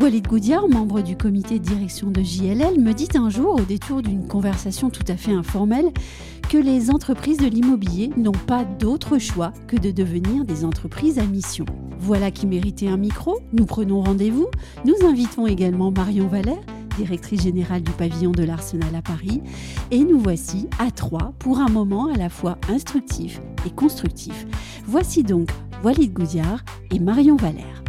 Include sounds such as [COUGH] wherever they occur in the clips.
Walid Goudiard, membre du comité de direction de JLL, me dit un jour, au détour d'une conversation tout à fait informelle, que les entreprises de l'immobilier n'ont pas d'autre choix que de devenir des entreprises à mission. Voilà qui méritait un micro, nous prenons rendez-vous, nous invitons également Marion Valère, directrice générale du pavillon de l'Arsenal à Paris, et nous voici à trois pour un moment à la fois instructif et constructif. Voici donc Walid Goudiard et Marion Valère.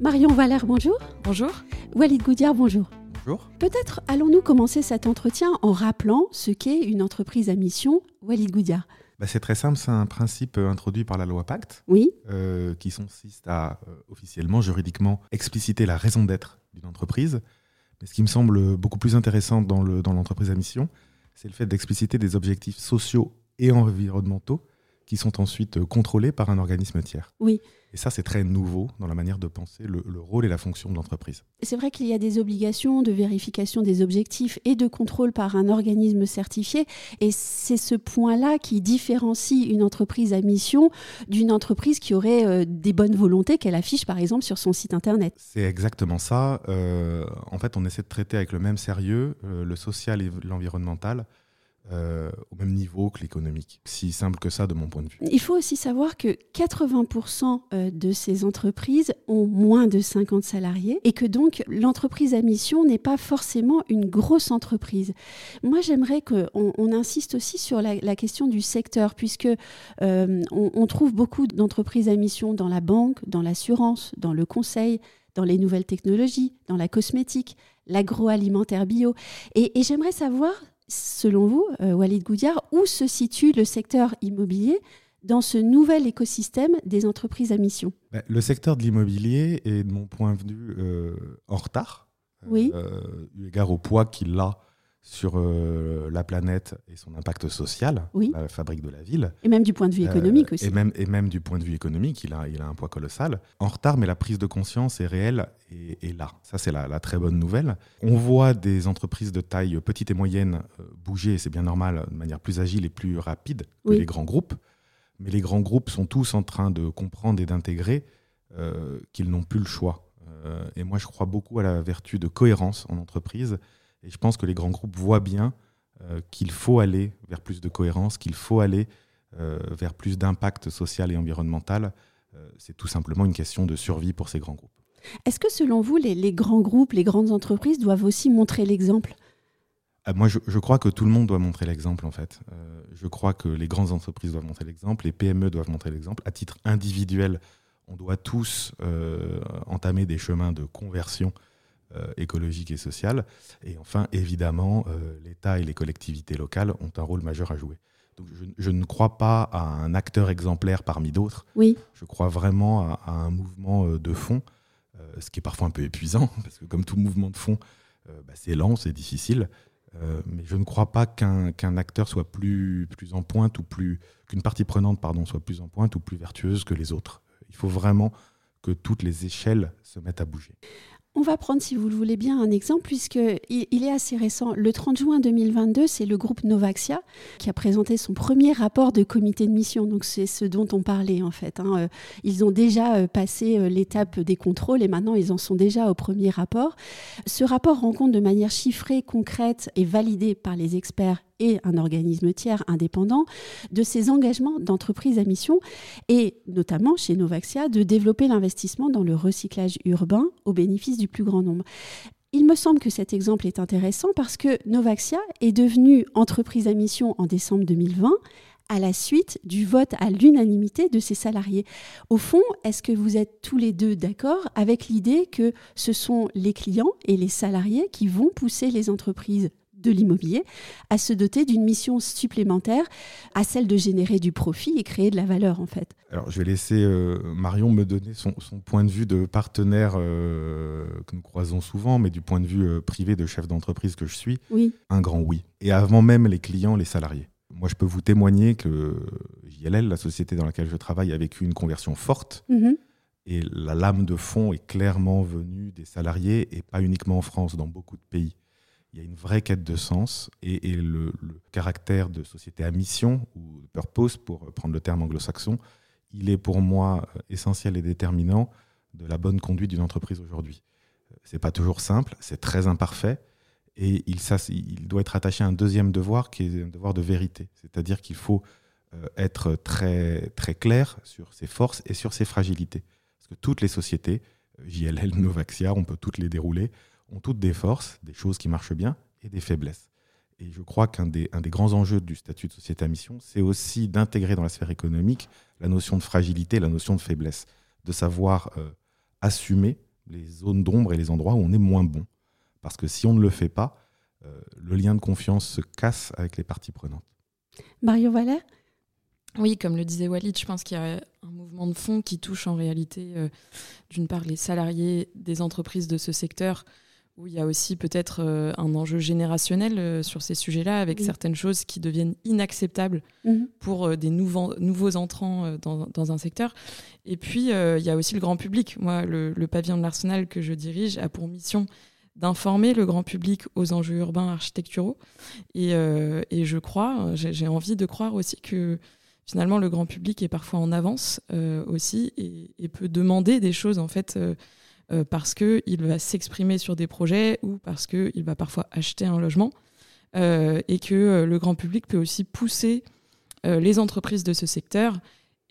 Marion Valère, bonjour. Bonjour. Walid Goudiard, bonjour. Bonjour. Peut-être allons-nous commencer cet entretien en rappelant ce qu'est une entreprise à mission, Walid Goudiard. Bah, c'est très simple, c'est un principe euh, introduit par la loi Pacte Oui, euh, qui consiste à euh, officiellement, juridiquement, expliciter la raison d'être d'une entreprise. Mais ce qui me semble beaucoup plus intéressant dans le- dans l'entreprise à mission, c'est le fait d'expliciter des objectifs sociaux et environnementaux qui sont ensuite euh, contrôlés par un organisme tiers. oui. Et ça, c'est très nouveau dans la manière de penser le, le rôle et la fonction de l'entreprise. C'est vrai qu'il y a des obligations de vérification des objectifs et de contrôle par un organisme certifié. Et c'est ce point-là qui différencie une entreprise à mission d'une entreprise qui aurait euh, des bonnes volontés qu'elle affiche par exemple sur son site internet. C'est exactement ça. Euh, en fait, on essaie de traiter avec le même sérieux euh, le social et l'environnemental euh, au même niveau que l'économique. Si simple que ça de mon point de vue. Il faut aussi savoir que 80% euh, de ces entreprises ont moins de 50 salariés et que donc l'entreprise à mission n'est pas forcément une grosse entreprise. Moi, j'aimerais qu'on on insiste aussi sur la, question du secteur, puisque euh, on, trouve beaucoup d'entreprises à mission dans la banque, dans l'assurance, dans le conseil, dans les nouvelles technologies, dans la cosmétique, l'agroalimentaire bio. Et j'aimerais savoir, selon vous, euh, Walid Goudiard, où se situe le secteur immobilier dans ce nouvel écosystème des entreprises à mission? Ben, le secteur de l'immobilier est, de mon point de vue, euh, en retard, Oui. euh, eu égard au poids qu'il a sur euh, la planète et son impact social, Oui. la fabrique de la ville. Et même du point de vue économique Euh, aussi. Et même, et même du point de vue économique, il a, il a un poids colossal. En retard, mais la prise de conscience est réelle et, et là. Ça, c'est la, la très bonne nouvelle. On voit des entreprises de taille petite et moyenne euh, bouger, et c'est bien normal, de manière plus agile et plus rapide que Oui. les grands groupes. Mais les grands groupes sont tous en train de comprendre et d'intégrer euh, qu'ils n'ont plus le choix. Et moi, je crois beaucoup à la vertu de cohérence en entreprise. Et je pense que les grands groupes voient bien euh, qu'il faut aller vers plus de cohérence, qu'il faut aller euh, vers plus d'impact social et environnemental. Euh, c'est tout simplement une question de survie pour ces grands groupes. Est-ce que selon vous, les, les grands groupes, les grandes entreprises doivent aussi montrer l'exemple? Moi, je, je crois que tout le monde doit montrer l'exemple, en fait. Je crois que les grandes entreprises doivent montrer l'exemple, les PME doivent montrer l'exemple. À titre individuel, on doit tous entamer des chemins de conversion écologique et sociale. Et enfin, évidemment, euh, l'État et les collectivités locales ont un rôle majeur à jouer. Donc, je, je ne crois pas à un acteur exemplaire parmi d'autres. Oui, Je crois vraiment à, à un mouvement euh, de fond, euh, ce qui est parfois un peu épuisant, [LAUGHS] parce que comme tout mouvement de fond, euh, bah, c'est lent, c'est difficile. Euh, mais je ne crois pas qu'un qu'un acteur soit plus, plus en pointe ou plus qu'une partie prenante pardon soit plus en pointe ou plus vertueuse que les autres. Il faut vraiment que toutes les échelles se mettent à bouger. On va prendre, si vous le voulez bien, un exemple, puisque il est assez récent. Le 30 juin 2022, c'est le groupe Novaxia qui a présenté son premier rapport de comité de mission. Donc, c'est ce dont on parlait, en fait. hein. Euh, Ils ont déjà euh, passé euh, l'étape des contrôles et maintenant, ils en sont déjà au premier rapport. Ce rapport rend compte de manière chiffrée, concrète et validée par les experts et un organisme tiers indépendant de ces engagements d'entreprise à mission et notamment chez Novaxia de développer l'investissement dans le recyclage urbain au bénéfice du plus grand nombre. Il me semble que cet exemple est intéressant parce que Novaxia est devenue entreprise à mission en décembre 2020 à la suite du vote à l'unanimité de ses salariés. Au fond, est-ce que vous êtes tous les deux d'accord avec l'idée que ce sont les clients et les salariés qui vont pousser les entreprises de l'immobilier à se doter d'une mission supplémentaire à celle de générer du profit et créer de la valeur en fait. Alors, je vais laisser euh, Marion me donner son, son point de vue de partenaire euh, que nous croisons souvent, mais du point de vue euh, privé de chef d'entreprise que je suis, Oui, un grand oui. Et avant même les clients, les salariés. Moi, je peux vous témoigner que JLL, la société dans laquelle je travaille, a vécu une conversion forte. Mhm. Et la lame de fond est clairement venue des salariés et pas uniquement en France, dans beaucoup de pays. Il y a une vraie quête de sens et, le, caractère de société à mission, ou purpose pour prendre le terme anglo-saxon, il est pour moi essentiel et déterminant de la bonne conduite d'une entreprise aujourd'hui. C'est pas toujours simple, c'est très imparfait, et il, doit être attaché à un deuxième devoir qui est un devoir de vérité. C'est-à-dire qu'il faut euh, être très, très clair sur ses forces et sur ses fragilités. Parce que toutes les sociétés, euh, JLL, Novaxia, on peut toutes les dérouler, ont toutes des forces, des choses qui marchent bien et des faiblesses. Et je crois qu'un des, un des grands enjeux du statut de société à mission, c'est aussi d'intégrer dans la sphère économique la notion de fragilité, la notion de faiblesse, de savoir euh, assumer les zones d'ombre et les endroits où on est moins bon. Parce que si on ne le fait pas, euh, le lien de confiance se casse avec les parties prenantes. Mario Valère? Oui, comme le disait Walid, je pense qu'il y a un mouvement de fond qui touche en réalité, euh, d'une part, les salariés des entreprises de ce secteur, où il y a aussi peut-être euh, un enjeu générationnel euh, sur ces sujets-là, avec Oui. certaines choses qui deviennent inacceptables Mhm. pour euh, des nouveaux, nouveaux entrants dans, dans un secteur. Et puis, il y a aussi le grand public. Moi, le, le pavillon de l'Arsenal que je dirige a pour mission d'informer le grand public aux enjeux urbains architecturaux. Et, euh, et je crois, j'ai j'ai envie de croire aussi que finalement le grand public est parfois en avance euh, aussi et, et peut demander des choses en fait euh, euh, parce qu'il va s'exprimer sur des projets ou parce qu'il va parfois acheter un logement euh, et que euh, le grand public peut aussi pousser les entreprises de ce secteur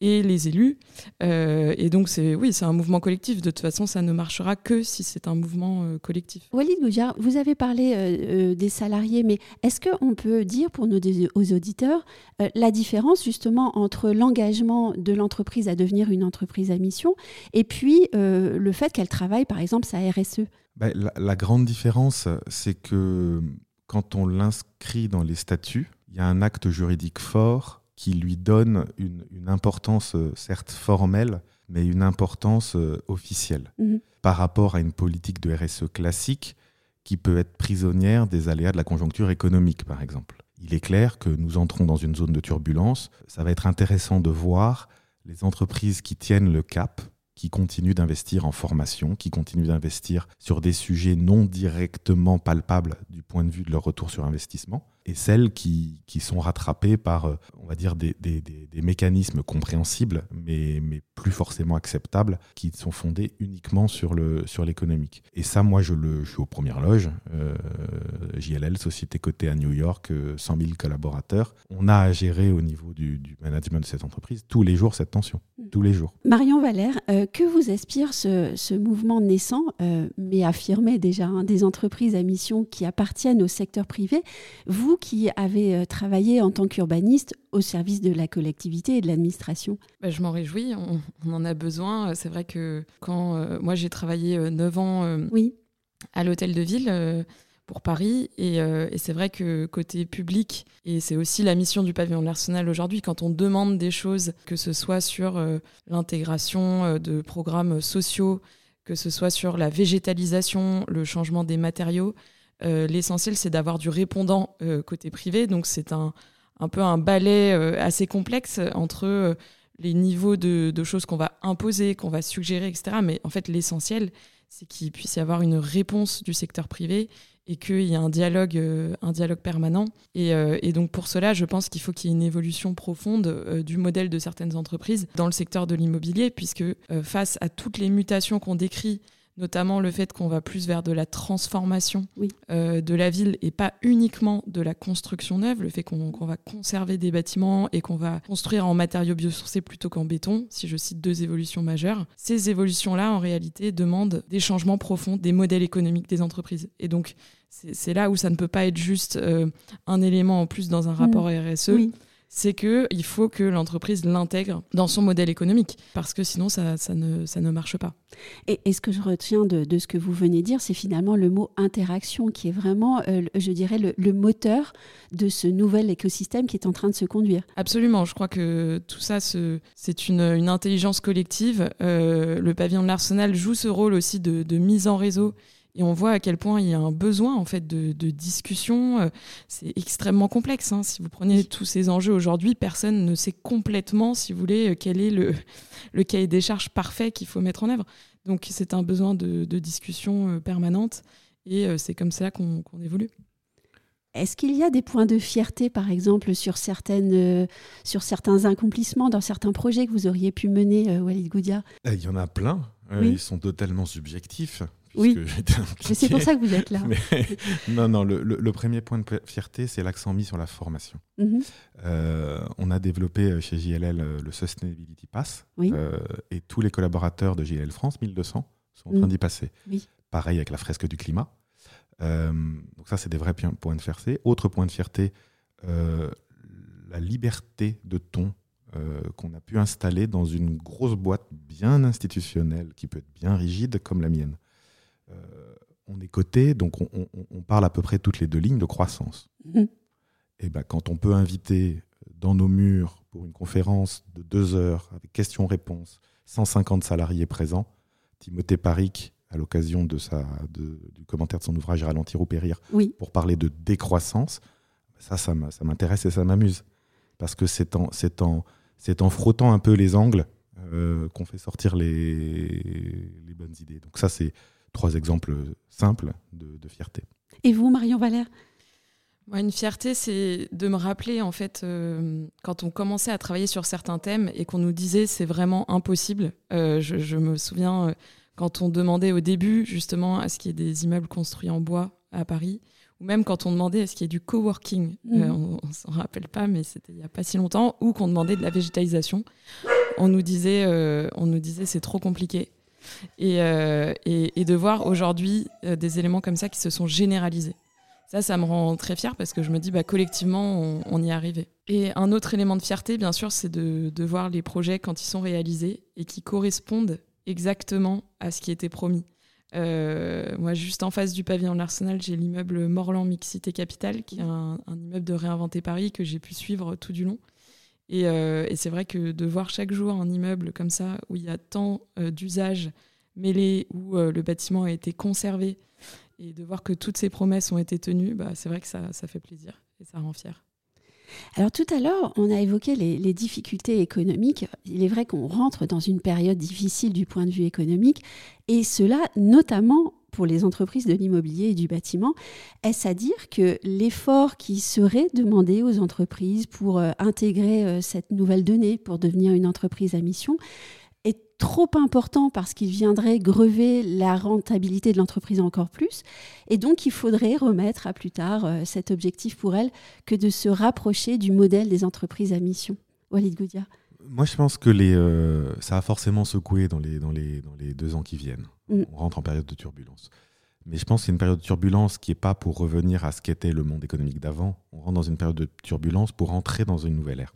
et les élus. Euh, et donc, c'est oui, c'est un mouvement collectif. De toute façon, ça ne marchera que si c'est un mouvement euh, collectif. Walid Goudiar, vous avez parlé euh, euh, des salariés, mais est-ce qu'on peut dire pour nos aux auditeurs euh, la différence justement entre l'engagement de l'entreprise à devenir une entreprise à mission et puis euh, le fait qu'elle travaille par exemple sa RSE Ben, la, la grande différence, c'est que quand on l'inscrit dans les statuts, il y a un acte juridique fort qui lui donne une, une importance, euh, certes formelle, mais une importance euh, officielle Mhm. par rapport à une politique de RSE classique qui peut être prisonnière des aléas de la conjoncture économique, par exemple. Il est clair que nous entrons dans une zone de turbulence. Ça va être intéressant de voir les entreprises qui tiennent le cap, qui continuent d'investir en formation, qui continuent d'investir sur des sujets non directement palpables du point de vue de leur retour sur investissement, et celles qui, qui sont rattrapées par, euh, on va dire, des, des- des- des mécanismes compréhensibles, mais, mais plus forcément acceptables, qui sont fondés uniquement sur le sur l'économique. Et ça, moi, je, le, je suis aux premières loges. Euh, JLL, société cotée à New York, euh, 100 000 collaborateurs. On a à gérer au niveau du, du management de cette entreprise tous les jours cette tension. Tous les jours. Marion Valère, euh, que vous inspire ce, ce mouvement naissant, euh, mais affirmé déjà, hein, des entreprises à mission qui appartiennent au secteur privé Vous qui avez euh, travaillé en tant qu'urbaniste au service de la collectivité et de l'administration. Bah, je m'en réjouis, on, on en a besoin. C'est vrai que quand euh, moi j'ai travaillé euh, 9 ans euh, Oui. à l'hôtel de ville euh, pour Paris, et, euh, et c'est vrai que côté public, et c'est aussi la mission du pavillon de l'Arsenal aujourd'hui, quand on demande des choses, que ce soit sur euh, l'intégration euh, de programmes sociaux, que ce soit sur la végétalisation, le changement des matériaux, euh, l'essentiel c'est d'avoir du répondant euh, côté privé, donc c'est un, un peu un balai euh, assez complexe entre euh, les niveaux de, choses qu'on va imposer, qu'on va suggérer, etc. Mais en fait, l'essentiel, c'est qu'il puisse y avoir une réponse du secteur privé et qu'il y ait un dialogue, euh, un dialogue permanent. Et, euh, et donc pour cela, je pense qu'il faut qu'il y ait une évolution profonde euh, du modèle de certaines entreprises dans le secteur de l'immobilier, puisque euh, face à toutes les mutations qu'on décrit, notamment le fait qu'on va plus vers de la transformation Oui. euh, de la ville et pas uniquement de la construction neuve, le fait qu'on va conserver des bâtiments et qu'on va construire en matériaux biosourcés plutôt qu'en béton, si je cite deux évolutions majeures. Ces évolutions-là, en réalité, demandent des changements profonds des modèles économiques des entreprises. Et donc, c'est là où ça ne peut pas être juste euh, un élément en plus dans un rapport RSE oui. C'est que il faut que l'entreprise l'intègre dans son modèle économique parce que sinon ça, ça, ne, ça ne marche pas. Et, et ce que je retiens de, de ce que vous venez dire, c'est finalement le mot interaction qui est vraiment, euh, je dirais, le, le moteur de ce nouvel écosystème qui est en train de se conduire. Absolument, je crois que tout ça, ce- c'est une, une intelligence collective. Euh, le pavillon de l'Arsenal joue ce rôle aussi de, de mise en réseau Et on voit à quel point il y a un besoin en fait de, discussion. Euh, c'est extrêmement complexe. Hein. Si vous prenez tous ces enjeux aujourd'hui, personne ne sait complètement, si vous voulez, quel est le, [LAUGHS] le cahier des charges parfait qu'il faut mettre en œuvre. Donc c'est un besoin de, discussion permanente et c'est comme ça qu'on évolue. Est-ce qu'il y a des points de fierté, par exemple, sur, certaines, euh, sur certains accomplissements dans certains projets que vous auriez pu mener, euh, Walid Goudia? Eh, Il y en a plein. Euh, ils sont totalement subjectifs. Oui, c'est pour ça que vous êtes là. [LAUGHS] non, non, le, premier point de fierté, c'est l'accent mis sur la formation. Mhm. on a développé chez JLL le Sustainability Pass et tous les collaborateurs de JLL France, 1200, sont en train mhm. d'y passer. Pareil avec la fresque du climat. Euh, donc ça, c'est des vrais points de fierté. Autre point de fierté, euh, la liberté de ton euh, qu'on a pu installer dans une grosse boîte bien institutionnelle, qui peut être bien rigide comme la mienne. On est coté, donc on, parle à peu près toutes les deux lignes de croissance. Mmh. Et ben, quand on peut inviter dans nos murs pour une conférence de deux heures avec questions-réponses, 150 salariés présents, Timothée Paric à l'occasion de sa, du commentaire de son ouvrage Ralentir ou périr, pour parler de décroissance, ça, ça m'intéresse et ça m'amuse. Parce que c'est en, en, en frottant un peu les angles euh, qu'on fait sortir les, les, bonnes idées. Donc ça, c'est trois exemples simples de, fierté. Et vous, Marion Valère? Moi, Une fierté, c'est de me rappeler, en fait, euh, quand on commençait à travailler sur certains thèmes et qu'on nous disait c'est vraiment impossible. Euh, je, je, me souviens quand on demandait au début justement à ce qu'il y ait des immeubles construits en bois à Paris, ou même quand on demandait à ce qu'il y ait du coworking, mmh. euh, on, ne s'en rappelle pas, mais c'était il n'y a pas si longtemps, ou qu'on demandait de la végétalisation, on nous disait, euh, on nous disait c'est trop compliqué. Euh, et, de voir aujourd'hui des éléments comme ça qui se sont généralisés. Ça, ça me rend très fière parce que je me dis, bah, collectivement, on, y est arrivé. Et un autre élément de fierté, bien sûr, c'est de, voir les projets quand ils sont réalisés et qui correspondent exactement à ce qui était promis. Euh, moi, juste en face du pavillon de l'Arsenal, j'ai l'immeuble Morland Mixité Capital, qui est un, immeuble de Réinventer Paris que j'ai pu suivre tout du long. Euh, et, c'est vrai que de voir chaque jour un immeuble comme ça, où il y a tant euh, d'usages mêlés, où le bâtiment a été conservé, et de voir que toutes ces promesses ont été tenues, bah, c'est vrai que ça fait plaisir et ça rend fier. Alors tout à l'heure, on a évoqué les, difficultés économiques. Il est vrai qu'on rentre dans une période difficile du point de vue économique, et cela notamment pour les entreprises de l'immobilier et du bâtiment. Est-ce à dire que l'effort qui serait demandé aux entreprises pour euh, intégrer euh, cette nouvelle donnée, pour devenir une entreprise à mission, trop important parce qu'il viendrait grever la rentabilité de l'entreprise encore plus. Et donc, il faudrait remettre à plus tard euh, cet objectif pour elle que de se rapprocher du modèle des entreprises à mission? Walid Goudia. Moi, je pense que les, euh, ça a forcément secoué dans les, dans, les, dans les deux ans qui viennent. Mm. On rentre en période de turbulence. Mais je pense que c'est une période de turbulence qui n'est pas pour revenir à ce qu'était le monde économique d'avant. On rentre dans une période de turbulence pour entrer dans une nouvelle ère.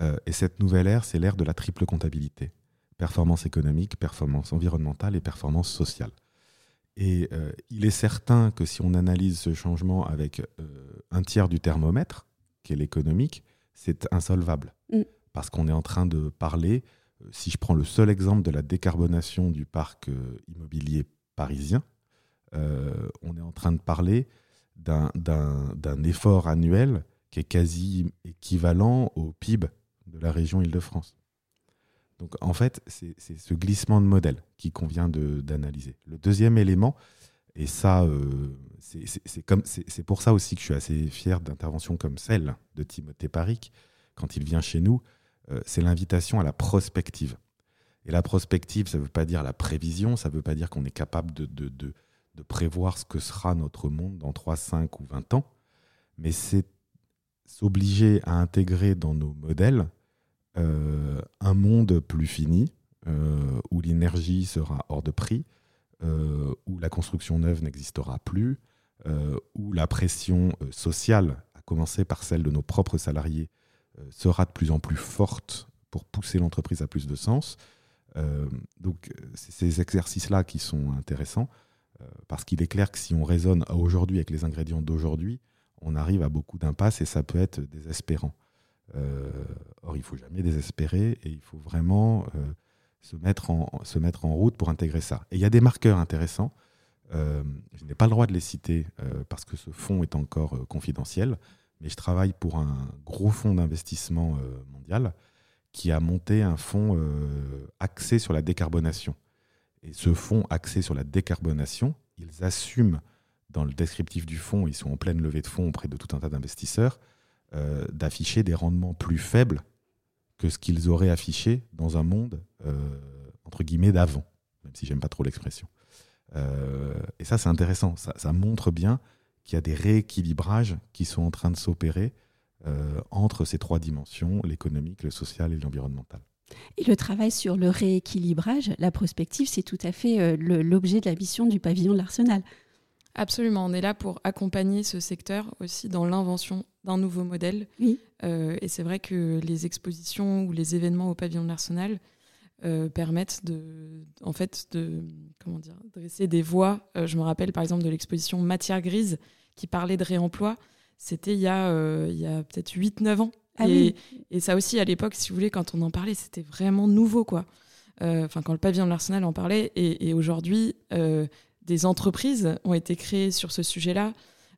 Euh, et cette nouvelle ère, c'est l'ère de la triple comptabilité performance économique, performance environnementale et performance sociale. Et euh, il est certain que si on analyse ce changement avec euh, un tiers du thermomètre, qui est l'économique, c'est insolvable. Mm. Parce qu'on est en train de parler, euh, si je prends le seul exemple de la décarbonation du parc immobilier parisien, on est en train de parler d'un effort annuel qui est quasi équivalent au PIB de la région Île-de-France. Donc en fait, c'est ce glissement de modèle qui convient d'analyser. Le deuxième élément, et ça, euh, c'est pour ça aussi que je suis assez fier d'interventions comme celle de Timothée Paric quand il vient chez nous, euh, c'est l'invitation à la prospective. Et la prospective, ça ne veut pas dire la prévision, ça ne veut pas dire qu'on est capable de, de, de, de, prévoir ce que sera notre monde dans 3, 5 ou 20 ans, mais c'est s'obliger à intégrer dans nos modèles euh, un monde plus fini, euh, où l'énergie sera hors de prix, euh, où la construction neuve n'existera plus, où la pression sociale, à commencer par celle de nos propres salariés, sera de plus en plus forte pour pousser l'entreprise à plus de sens. donc, c'est ces exercices-là qui sont intéressants, parce qu'il est clair que si on raisonne aujourd'hui avec les ingrédients d'aujourd'hui, on arrive à beaucoup d'impasses et ça peut être désespérant. Euh, or, il faut jamais désespérer et il faut vraiment euh, se, mettre en, se mettre en route pour intégrer ça. Et il y a des marqueurs intéressants. je n'ai pas le droit de les citer parce que ce fonds est encore confidentiel, mais je travaille pour un gros fonds d'investissement mondial qui a monté un fonds axé sur la décarbonation. Et ce fonds axé sur la décarbonation, ils assument dans le descriptif du fonds, ils sont en pleine levée de fonds auprès de tout un tas d'investisseurs, euh, d'afficher des rendements plus faibles que ce qu'ils auraient affiché dans un monde, euh, entre guillemets, d'avant, même si j'aime pas trop l'expression. Euh, et ça, c'est intéressant. Ça, montre bien qu'il y a des rééquilibrages qui sont en train de s'opérer entre ces trois dimensions, l'économique, le social et l'environnemental. Et le travail sur le rééquilibrage, la prospective, c'est tout à fait euh, l'objet de la mission du pavillon de l'Arsenal. Absolument, on est là pour accompagner ce secteur aussi dans l'invention d'un nouveau modèle. Oui. Euh, et c'est vrai que les expositions ou les événements au pavillon de l'Arsenal euh, permettent de, en fait, de comment dire, dresser des voies. je me rappelle par exemple de l'exposition Matière grise qui parlait de réemploi. C'était il y a, il y a peut-être 8-9 ans. Ah et, ça aussi, à l'époque, si vous voulez, quand on en parlait, c'était vraiment nouveau, quoi. Euh, enfin, quand le pavillon de l'Arsenal en parlait. Et, aujourd'hui, euh, des entreprises ont été créées sur ce sujet-là.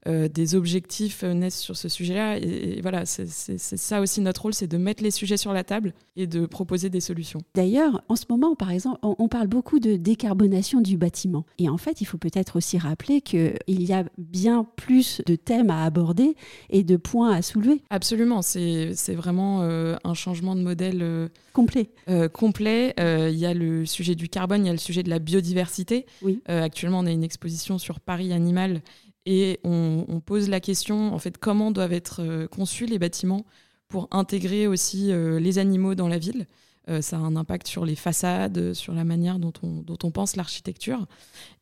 Euh, des objectifs naissent sur ce sujet-là. Et, voilà, c'est ça aussi notre rôle, c'est de mettre les sujets sur la table et de proposer des solutions. D'ailleurs, en ce moment, par exemple, on, parle beaucoup de décarbonation du bâtiment. Et en fait, il faut peut-être aussi rappeler qu'il y a bien plus de thèmes à aborder et de points à soulever. Absolument, c'est vraiment euh, un changement de modèle euh, complet. complet. Il y a le sujet du carbone, il y a le sujet de la biodiversité. Oui. actuellement, on a une exposition sur Paris Animal et on, pose la question, en fait, comment doivent être euh, conçus les bâtiments pour intégrer aussi euh, les animaux dans la ville. Euh, ça a un impact sur les façades, sur la manière dont on, dont on pense l'architecture.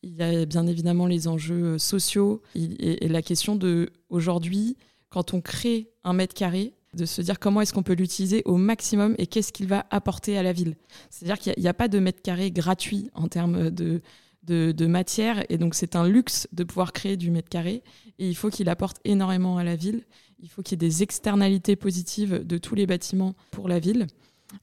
Il y a bien évidemment les enjeux sociaux et, la question de, aujourd'hui, quand on crée un mètre carré, de se dire comment est-ce qu'on peut l'utiliser au maximum et qu'est-ce qu'il va apporter à la ville. C'est-à-dire qu'il n'y a, a, pas de mètre carré gratuit en termes de, de, matière. Et donc, c'est un luxe de pouvoir créer du mètre carré. Et il faut qu'il apporte énormément à la ville. Il faut qu'il y ait des externalités positives de tous les bâtiments pour la ville.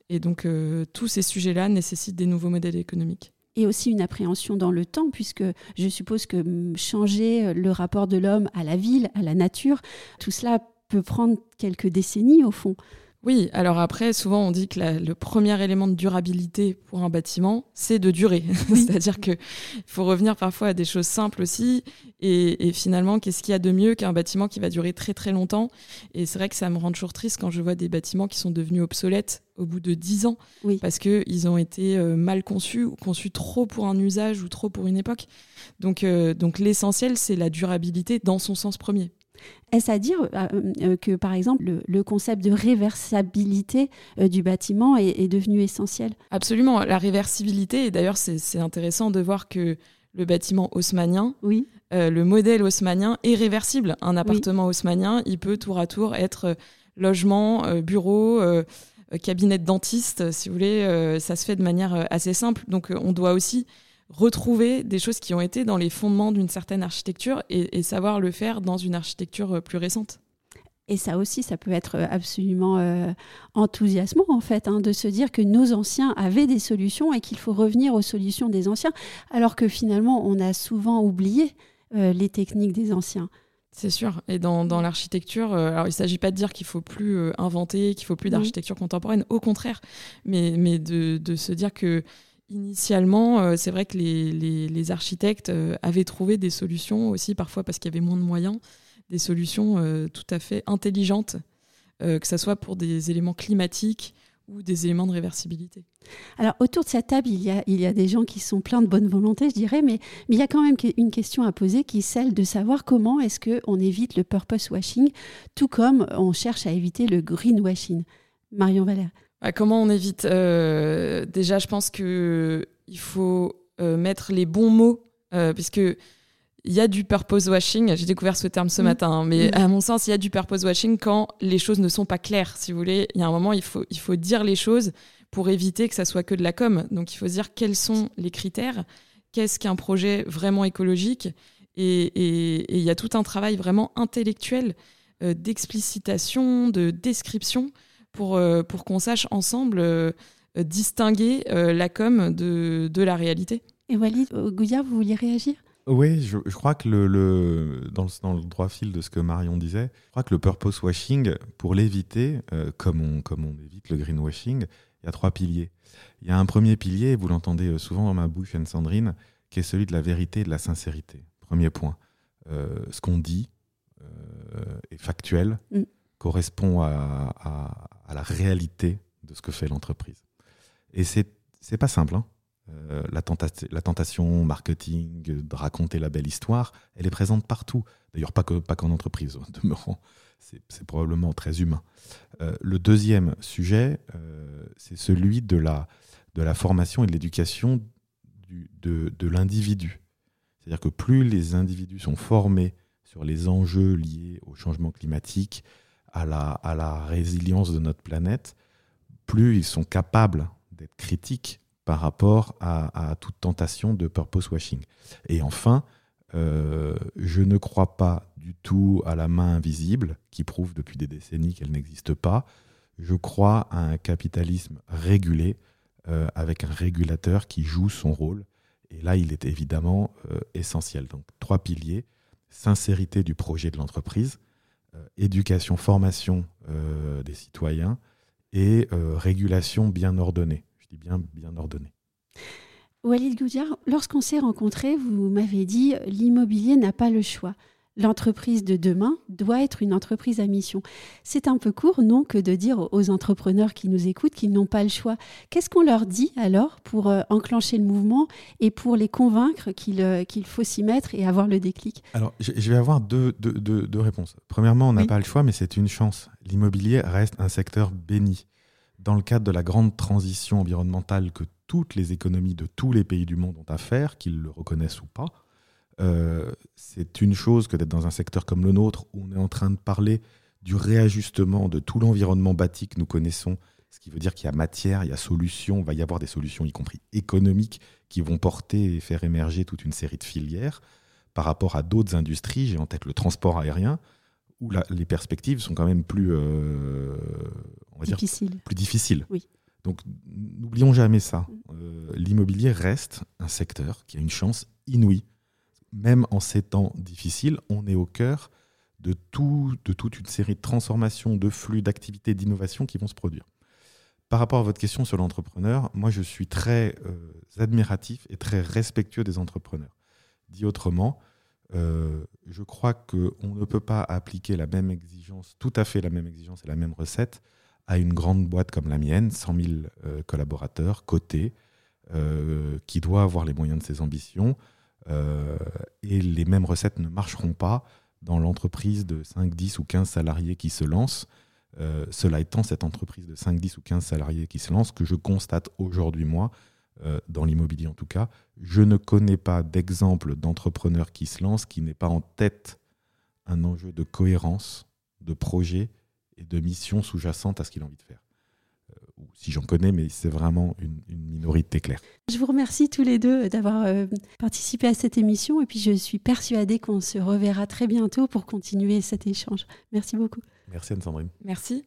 Et donc, euh, tous ces sujets-là nécessitent des nouveaux modèles économiques et aussi une appréhension dans le temps, puisque je suppose que changer le rapport de l'homme à la ville, à la nature, tout cela peut prendre quelques décennies au fond. Oui, alors après, souvent on dit que le premier élément de durabilité pour un bâtiment, c'est de durer. [LAUGHS] C'est-à-dire qu'il faut revenir parfois à des choses simples aussi. Et, finalement, qu'est-ce qu'il y a de mieux qu'un bâtiment qui va durer très très longtemps? Et c'est vrai que ça me rend toujours triste quand je vois des bâtiments qui sont devenus obsolètes au bout de 10 ans, parce qu'ils ont été euh, mal conçus ou conçus trop pour un usage ou trop pour une époque. Donc, euh, donc l'essentiel, c'est la durabilité dans son sens premier. Est-ce à dire euh, euh, que, par exemple, le, concept de réversibilité euh, du bâtiment est, devenu essentiel? Absolument. La réversibilité, et d'ailleurs, c'est intéressant de voir que le bâtiment haussmanien, oui. le modèle haussmanien est réversible. Un appartement haussmanien, il peut tour à tour être logement, bureau, cabinet de dentiste, si vous voulez. ça se fait de manière assez simple. Donc, on doit aussi retrouver des choses qui ont été dans les fondements d'une certaine architecture et, savoir le faire dans une architecture euh, plus récente. Et ça aussi, ça peut être absolument euh, enthousiasmant, en fait, hein, de se dire que nos anciens avaient des solutions et qu'il faut revenir aux solutions des anciens, alors que finalement, on a souvent oublié euh, les techniques des anciens. C'est sûr. Et dans, dans l'architecture, alors il ne s'agit pas de dire qu'il faut plus inventer, qu'il faut plus d'architecture contemporaine, au contraire, mais, mais de, de se dire que Initialement, euh, c'est vrai que les, architectes euh, avaient trouvé des solutions aussi, parfois parce qu'il y avait moins de moyens, des solutions euh, tout à fait intelligentes, que ce soit pour des éléments climatiques ou des éléments de réversibilité. Alors autour de cette table, il y a, des gens qui sont pleins de bonne volonté, je dirais, mais, mais il y a quand même une question à poser qui est celle de savoir comment est-ce qu'on évite le purpose washing, tout comme on cherche à éviter le greenwashing. Marion Valère. Bah, comment on évite euh, Déjà, je pense qu'il faut euh, mettre les bons mots, euh, puisque il y a du purpose washing. J'ai découvert ce terme ce matin, hein, mais à mon sens, il y a du purpose washing quand les choses ne sont pas claires. Si vous voulez, il y a un moment, il faut, il faut dire les choses pour éviter que ça soit que de la com. Donc, il faut dire quels sont les critères, qu'est-ce qu'un projet vraiment écologique, et il y a tout un travail vraiment intellectuel d'explicitation, de description pour, euh, pour qu'on sache ensemble euh, distinguer euh, la com de, de la réalité. Et Walid Gouya, vous vouliez réagir? Oui, je, crois que le, dans, le, droit fil de ce que Marion disait, je crois que le purpose washing, pour l'éviter, euh, comme, on, comme on évite le greenwashing, il y a trois piliers. Il y a un premier pilier, vous l'entendez souvent dans ma bouche, Anne-Sandrine, qui est celui de la vérité et de la sincérité. Premier point. Euh, ce qu'on dit est factuel, mm. correspond à, à, la réalité de ce que fait l'entreprise. Et c'est pas simple. Hein euh, la, tentation marketing, de raconter la belle histoire, elle est présente partout. D'ailleurs, pas qu'en pas entreprise, demeurant. C'est probablement très humain. Euh, le deuxième sujet, euh, c'est celui de la, de la formation et de l'éducation de, de l'individu. C'est-à-dire que plus les individus sont formés sur les enjeux liés au changement climatique, à la, résilience de notre planète, plus ils sont capables d'être critiques par rapport à, toute tentation de purpose washing. Et enfin, euh, je ne crois pas du tout à la main invisible qui prouve depuis des décennies qu'elle n'existe pas. Je crois à un capitalisme régulé euh, avec un régulateur qui joue son rôle. Et là, il est évidemment euh, essentiel. Donc, trois piliers sincérité du projet de l'entreprise, éducation, formation des citoyens et régulation bien ordonnée bien, bien ordonné. Walid Goudiar, lorsqu'on s'est rencontrés, vous m'avez dit l'immobilier n'a pas le choix. L'entreprise de demain doit être une entreprise à mission. C'est un peu court, non, que de dire aux entrepreneurs qui nous écoutent qu'ils n'ont pas le choix. Qu'est-ce qu'on leur dit alors pour euh, enclencher le mouvement et pour les convaincre qu'il euh, faut s'y mettre et avoir le déclic? Alors, je vais avoir deux, deux, deux, réponses. Premièrement, on n'a pas le choix, mais c'est une chance. L'immobilier reste un secteur béni dans le cadre de la grande transition environnementale que toutes les économies de tous les pays du monde ont à faire, qu'ils le reconnaissent ou pas, euh, c'est une chose que d'être dans un secteur comme le nôtre où on est en train de parler du réajustement de tout l'environnement bâti que nous connaissons, ce qui veut dire qu'il y a matière, il y a solution, il va y avoir des solutions, y compris économiques, qui vont porter et faire émerger toute une série de filières par rapport à d'autres industries, j'ai en tête le transport aérien, où les perspectives sont quand même plus, euh, on va dire, plus difficiles. Oui. Donc n'oublions jamais ça. Euh, l'immobilier reste un secteur qui a une chance inouïe. Même en ces temps difficiles, on est au cœur de, tout, de toute une série de transformations, de flux, d'activités, d'innovations qui vont se produire. Par rapport à votre question sur l'entrepreneur, moi je suis très euh, admiratif et très respectueux des entrepreneurs. Dit autrement, euh, je crois qu'on ne peut pas appliquer la même exigence, tout à fait la même exigence et la même recette à une grande boîte comme la mienne, 100 000 euh, collaborateurs, cotés, qui doit avoir les moyens de ses ambitions. Et les mêmes recettes ne marcheront pas dans l'entreprise de 5, 10 ou 15 salariés qui se lance. cela étant, cette entreprise de 5, 10 ou 15 salariés qui se lance, que je constate aujourd'hui, moi, euh, dans l'immobilier en tout cas, je ne connais pas d'exemple d'entrepreneur qui se lance qui n'ait pas en tête un enjeu de cohérence, de projet et de mission sous-jacente à ce qu'il a envie de faire. Si j'en connais, mais c'est vraiment une, minorité claire. Je vous remercie tous les deux d'avoir euh, participé à cette émission et puis je suis persuadée qu'on se reverra très bientôt pour continuer cet échange. Merci beaucoup. Merci Anne-Sandrine. Merci.